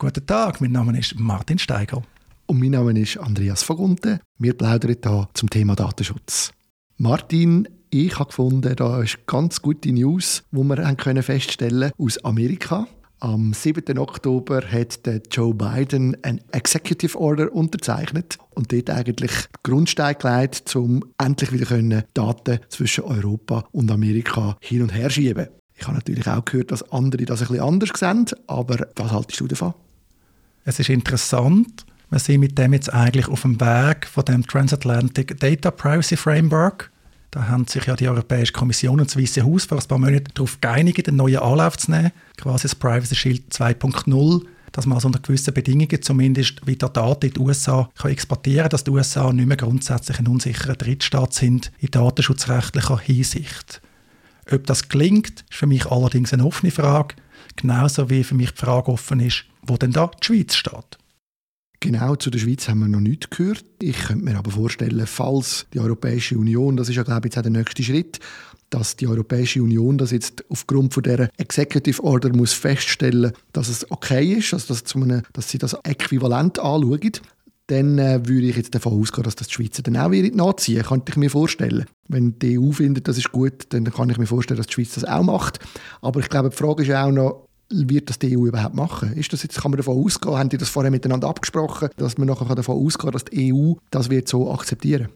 Guten Tag, mein Name ist Martin Steiger. Und mein Name ist Andreas Vogunte. Wir plaudern hier zum Thema Datenschutz. Martin, ich habe gefunden, da ist ganz gute News, wo wir können feststellen aus Amerika. Am 7. Oktober hat Joe Biden ein Executive Order unterzeichnet und dort eigentlich den Grundstein gelegt, um endlich wieder Daten zwischen Europa und Amerika hin und her schieben. Ich habe natürlich auch gehört, dass andere das ein bisschen anders sehen, aber was haltest du davon? Es ist interessant. Wir sind mit dem jetzt eigentlich auf dem Weg von dem Transatlantic Data Privacy Framework. Da haben sich ja die Europäische Kommission und das Weiße Haus vor ein paar Monaten darauf geeinigt, einen neuen Anlauf zu nehmen, quasi das Privacy Shield 2.0, dass man also unter gewissen Bedingungen zumindest wieder Daten in die USA kann exportieren kann, dass die USA nicht mehr grundsätzlich ein unsicherer Drittstaat sind in datenschutzrechtlicher Hinsicht. Ob das gelingt, ist für mich allerdings eine offene Frage, genauso wie für mich die Frage offen ist, wo denn da die Schweiz steht. Genau, zu der Schweiz haben wir noch nichts gehört. Ich könnte mir aber vorstellen, falls die Europäische Union, das ist ja glaube ich jetzt auch der nächste Schritt, dass die Europäische Union das jetzt aufgrund von der Executive Order muss feststellen, dass es okay ist, also dass, dass sie das äquivalent anschauen, dann äh, würde ich jetzt davon ausgehen, dass das die Schweizer dann auch wieder nachziehen. Könnte ich mir vorstellen. Wenn die EU findet, das ist gut, dann kann ich mir vorstellen, dass die Schweiz das auch macht. Aber ich glaube, die Frage ist auch noch, wird das die EU überhaupt machen? Ist das jetzt, kann man davon ausgehen, haben die das vorher miteinander abgesprochen, dass man nachher davon ausgehen dass die EU das wird so akzeptieren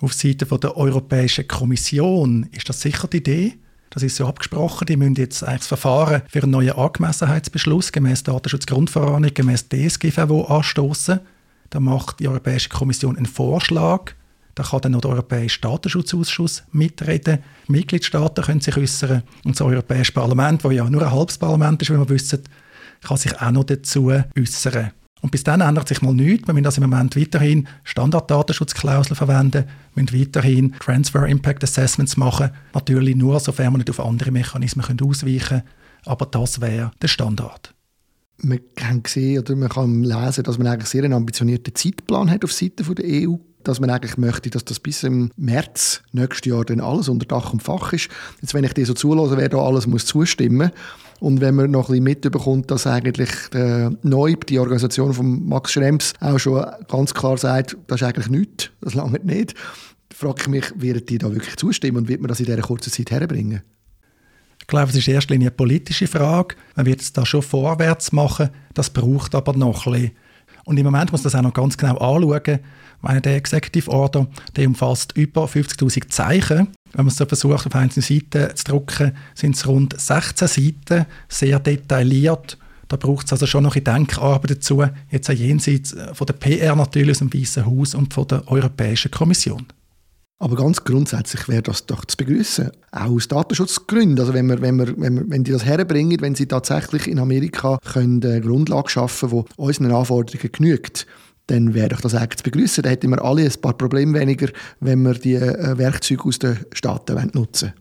Auf Seite der Europäischen Kommission ist das sicher die Idee. Das ist so abgesprochen. Die müssen jetzt eigentlich das Verfahren für einen neuen Angemessenheitsbeschluss gemäß Datenschutzgrundverordnung, gemäß DSGVO anstoßen. Da macht die Europäische Kommission einen Vorschlag da kann dann noch der Europäische Datenschutzausschuss mitreden. Die Mitgliedstaaten können sich äußern. Und das Europäische Parlament, das ja nur ein halbes Parlament ist, wie wir wissen, kann sich auch noch dazu äußern. Und bis dann ändert sich mal nichts. Wir müssen also im Moment weiterhin Standarddatenschutzklauseln verwenden, müssen weiterhin Transfer Impact Assessments machen. Natürlich nur, sofern wir nicht auf andere Mechanismen ausweichen können. Aber das wäre der Standard. Man kann sehen oder man kann lesen, dass man eigentlich sehr einen ambitionierten Zeitplan hat auf Seite der EU dass man eigentlich möchte, dass das bis im März nächstes Jahr dann alles unter Dach und Fach ist. Jetzt, wenn ich dir so zulasse, wer da alles muss zustimmen und wenn man noch ein bisschen mitbekommt, dass eigentlich der Neub, die Organisation von Max Schrems, auch schon ganz klar sagt, das ist eigentlich nichts, das lange nicht, frage ich mich, werden die da wirklich zustimmen und wird man das in dieser kurzen Zeit herbringen? Ich glaube, es ist in erster Linie eine politische Frage. Man wird es da schon vorwärts machen, das braucht aber noch ein bisschen. Und im Moment muss man das auch noch ganz genau anschauen, meine, der Executive Order der umfasst über 50.000 Zeichen. Wenn man es so versucht, auf einzelne Seiten zu drucken, sind es rund 16 Seiten, sehr detailliert. Da braucht es also schon noch eine Denkarbeit dazu, jetzt auch jenseits von der PR natürlich aus dem Weißen Haus und von der Europäischen Kommission. Aber ganz grundsätzlich wäre das doch zu begrüßen, auch aus Datenschutzgründen. Also wenn, wir, wenn, wir, wenn, wir, wenn die das herbringen, wenn sie tatsächlich in Amerika können eine Grundlage schaffen können, die unseren Anforderungen genügt, dann wäre doch das eigentlich zu begrüßen. Dann hätten wir alle ein paar Probleme weniger, wenn wir die äh, Werkzeuge aus den Staaten nutzen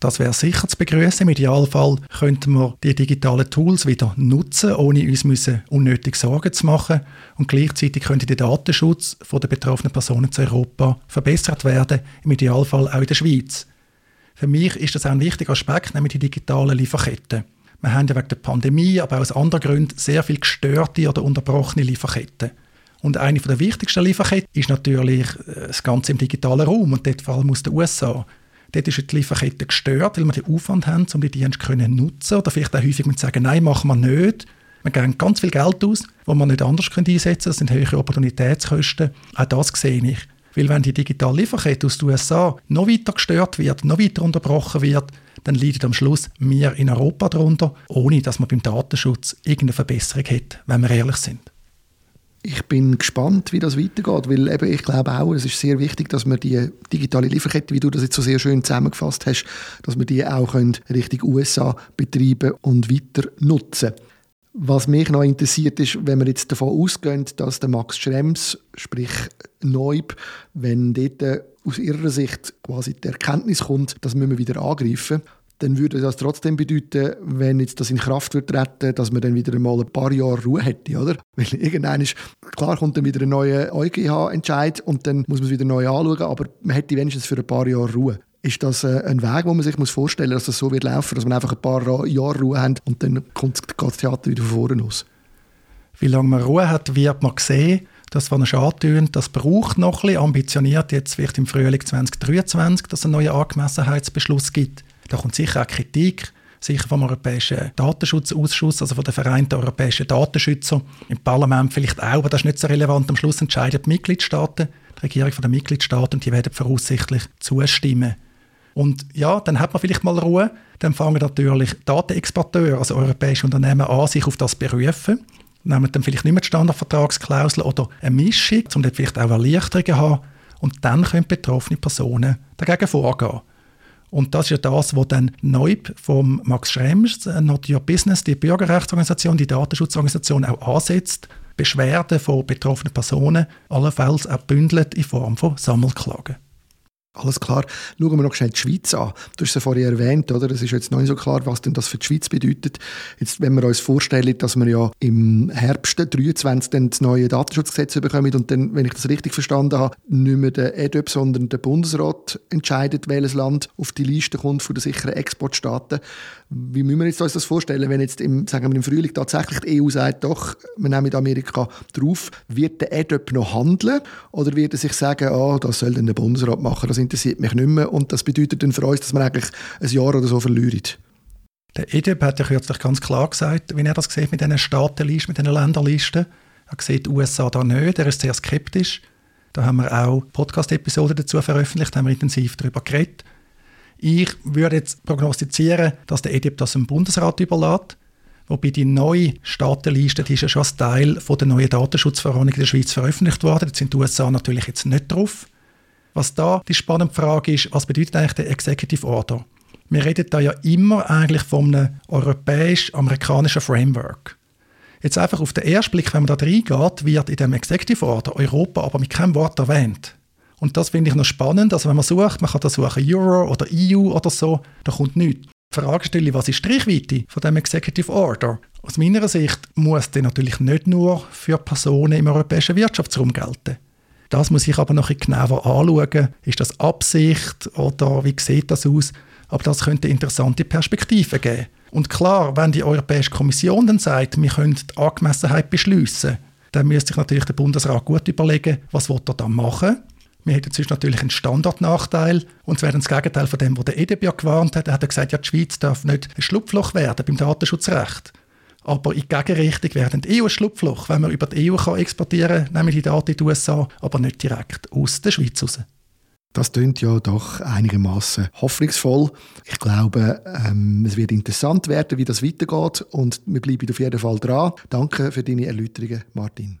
das wäre sicher zu begrüßen. Im Idealfall könnten wir die digitalen Tools wieder nutzen, ohne uns müssen unnötig Sorgen zu machen. Und gleichzeitig könnte der Datenschutz der betroffenen Personen zu Europa verbessert werden, im Idealfall auch in der Schweiz. Für mich ist das auch ein wichtiger Aspekt, nämlich die digitalen Lieferketten. Wir haben ja wegen der Pandemie, aber auch aus anderen Gründen sehr viel gestörte oder unterbrochene Lieferketten. Und eine der wichtigsten Lieferketten ist natürlich äh, das Ganze im digitalen Raum und dort vor allem aus den USA. Dort ist die Lieferkette gestört, weil wir den Aufwand haben, um die Dienste zu nutzen oder vielleicht auch häufig mit sagen, nein, machen wir nicht. Wir geben ganz viel Geld aus, das wir nicht anders einsetzen können. Das sind höhere Opportunitätskosten. Auch das sehe ich. Weil wenn die digitale Lieferkette aus den USA noch weiter gestört wird, noch weiter unterbrochen wird, dann leiden am Schluss wir in Europa darunter, ohne dass man beim Datenschutz irgendeine Verbesserung hat, wenn wir ehrlich sind ich bin gespannt, wie das weitergeht, weil eben ich glaube auch, es ist sehr wichtig, dass wir die digitale Lieferkette, wie du das jetzt so sehr schön zusammengefasst hast, dass wir die auch können Richtung USA betreiben und weiter nutzen. Was mich noch interessiert ist, wenn wir jetzt davon ausgehen, dass der Max Schrems, sprich Neub, wenn dort aus ihrer Sicht quasi die Erkenntnis kommt, das müssen wir wieder angreifen, dann würde das trotzdem bedeuten, wenn jetzt das in Kraft wird treten, dass man dann wieder einmal ein paar Jahre Ruhe hätte, oder? Weil irgendwann ist, klar kommt dann wieder ein neuer EuGH-Entscheid und dann muss man es wieder neu anschauen, aber man hätte wenigstens für ein paar Jahre Ruhe. Ist das äh, ein Weg, wo man sich vorstellen muss, dass das so wird laufen, dass man einfach ein paar Jahre Ruhe hat und dann kommt das Theater wieder von vorne los? Wie lange man Ruhe hat, wird man sehen. Das, was er antönt, das braucht noch ein bisschen ambitioniert, jetzt vielleicht im Frühling 2023, dass es einen neuen Angemessenheitsbeschluss gibt. Da kommt sicher auch Kritik, sicher vom Europäischen Datenschutzausschuss, also von den Vereinten Europäischen Datenschützer. Im Parlament vielleicht auch, aber das ist nicht so relevant. Am Schluss entscheiden die Mitgliedstaaten, die Regierung der Mitgliedstaaten, und die werden voraussichtlich zustimmen. Und ja, dann hat man vielleicht mal Ruhe. Dann fangen natürlich Datenexporteure, also europäische Unternehmen an, sich auf das berufen nehmen dann vielleicht nicht mehr die Standardvertragsklausel oder eine Mischung, um dort vielleicht auch Erleichterungen zu haben. Und dann können betroffene Personen dagegen vorgehen. Und das ist ja das, was dann neu vom Max Schrems, äh, Not Your Business, die Bürgerrechtsorganisation, die Datenschutzorganisation auch ansetzt, Beschwerden von betroffenen Personen allenfalls auch bündelt in Form von Sammelklagen. Alles klar. Schauen wir noch schnell die Schweiz an. Du hast es ja vorhin erwähnt, oder? Es ist jetzt noch nicht so klar, was denn das für die Schweiz bedeutet. Jetzt, wenn wir uns vorstellen, dass wir ja im Herbst 2023 dann das neue Datenschutzgesetz bekommen und dann, wenn ich das richtig verstanden habe, nicht mehr der EDUP, sondern der Bundesrat entscheidet, welches Land auf die Liste kommt von den sicheren Exportstaaten. Wie müssen wir uns das vorstellen, wenn jetzt im, sagen wir, im Frühling tatsächlich die EU sagt, doch, wir nehmen Amerika drauf, wird der EDUP noch handeln oder wird er sich sagen, oh, das soll dann der Bundesrat machen, das interessiert mich nicht mehr. Und das bedeutet dann für uns, dass wir eigentlich ein Jahr oder so verlieren. Der EDIB hat ja kürzlich ganz klar gesagt, wie er das sieht mit diesen Staatenlisten, mit diesen Länderlisten. Er sieht die USA da nicht, er ist sehr skeptisch. Da haben wir auch Podcast-Episoden dazu veröffentlicht, haben wir intensiv darüber geredet. Ich würde jetzt prognostizieren, dass der EDIB das dem Bundesrat überlässt. Wobei die neue Staatenliste, die ist ja schon als Teil von der neuen Datenschutzverordnung in der Schweiz veröffentlicht worden. Da sind die USA natürlich jetzt nicht drauf. Was da die spannende Frage ist, was bedeutet eigentlich der Executive Order? Wir reden da ja immer eigentlich von einem europäisch-amerikanischen Framework. Jetzt einfach auf den ersten Blick, wenn man da reingeht, wird in dem Executive Order Europa aber mit keinem Wort erwähnt. Und das finde ich noch spannend. Also wenn man sucht, man kann da suchen Euro oder EU oder so, da kommt nichts. Die Frage stelle, was ist die Reichweite von dem Executive Order? Aus meiner Sicht muss der natürlich nicht nur für Personen im europäischen Wirtschaftsraum gelten. Das muss ich aber noch ein genauer anschauen. Ist das Absicht oder wie sieht das aus? Aber das könnte interessante Perspektiven geben. Und klar, wenn die Europäische Kommission dann sagt, wir können die Angemessenheit beschließen, dann müsste sich natürlich der Bundesrat gut überlegen, was er da machen wir hätten sonst natürlich einen Standardnachteil und es wäre das Gegenteil von dem, was der EDB gewarnt hat. Er hat gesagt, ja, die Schweiz darf nicht ein Schlupfloch werden beim Datenschutzrecht. Aber in Gegenrichtung werden die EU ein Schlupfloch, wenn man über die EU kann exportieren kann, nämlich die Daten in die USA, aber nicht direkt aus der Schweiz raus. Das klingt ja doch einigermaßen hoffnungsvoll. Ich glaube, ähm, es wird interessant werden, wie das weitergeht und wir bleiben auf jeden Fall dran. Danke für deine Erläuterungen, Martin.